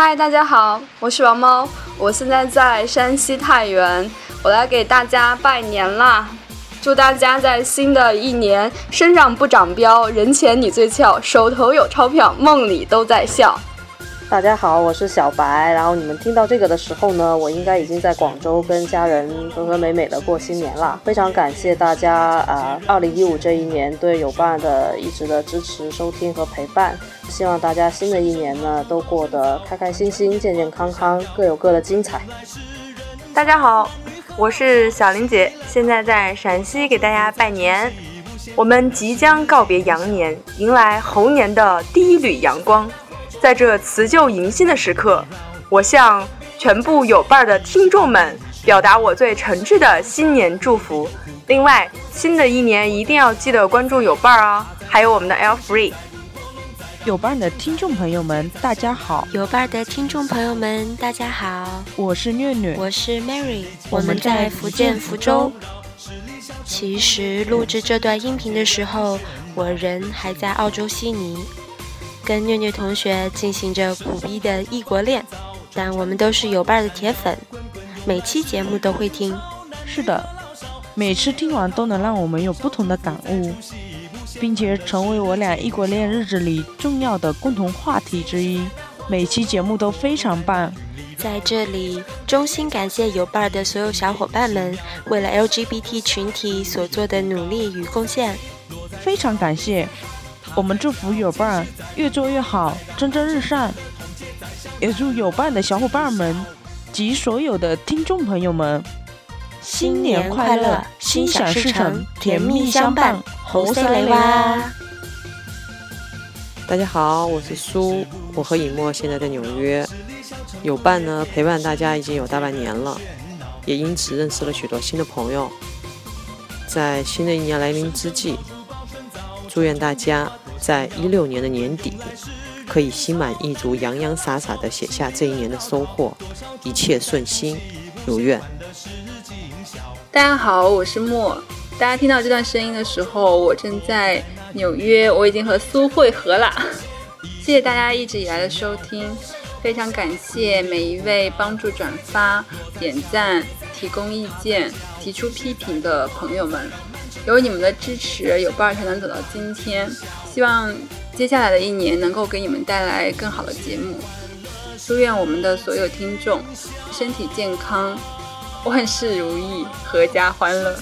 嗨，大家好，我是王猫，我现在在山西太原，我来给大家拜年啦！祝大家在新的一年身上不长膘，人前你最俏，手头有钞票，梦里都在笑。大家好，我是小白。然后你们听到这个的时候呢，我应该已经在广州跟家人和和美美的过新年了。非常感谢大家啊，二零一五这一年对有伴的一直的支持、收听和陪伴。希望大家新的一年呢都过得开开心心、健健康康，各有各的精彩。大家好，我是小林姐，现在在陕西给大家拜年。我们即将告别羊年，迎来猴年的第一缕阳光。在这辞旧迎新的时刻，我向全部有伴儿的听众们表达我最诚挚的新年祝福。另外，新的一年一定要记得关注有伴儿啊，还有我们的 L Free。有伴的听众朋友们，大家好！有伴的听众朋友们，大家好！我是虐虐，我是 Mary，我们在福建福州。其实录制这段音频的时候，我人还在澳洲悉尼。跟虐虐同学进行着苦逼的异国恋，但我们都是有伴的铁粉，每期节目都会听。是的，每次听完都能让我们有不同的感悟，并且成为我俩异国恋日子里重要的共同话题之一。每期节目都非常棒，在这里衷心感谢有伴儿的所有小伙伴们为了 LGBT 群体所做的努力与贡献，非常感谢。我们祝福有伴越做越好，蒸蒸日上。也祝有伴的小伙伴们及所有的听众朋友们新年快乐，心想事成，甜蜜相伴，猴塞雷哇！大家好，我是苏，我和尹墨现在在纽约。有伴呢，陪伴大家已经有大半年了，也因此认识了许多新的朋友。在新的一年来临之际，祝愿大家。在一六年的年底，可以心满意足、洋洋洒洒地写下这一年的收获，一切顺心如愿。大家好，我是莫。大家听到这段声音的时候，我正在纽约，我已经和苏会合了。谢谢大家一直以来的收听，非常感谢每一位帮助转发、点赞、提供意见、提出批评的朋友们。有你们的支持，有伴儿才能走到今天。希望接下来的一年能够给你们带来更好的节目。祝愿我们的所有听众身体健康，万事如意，阖家欢乐。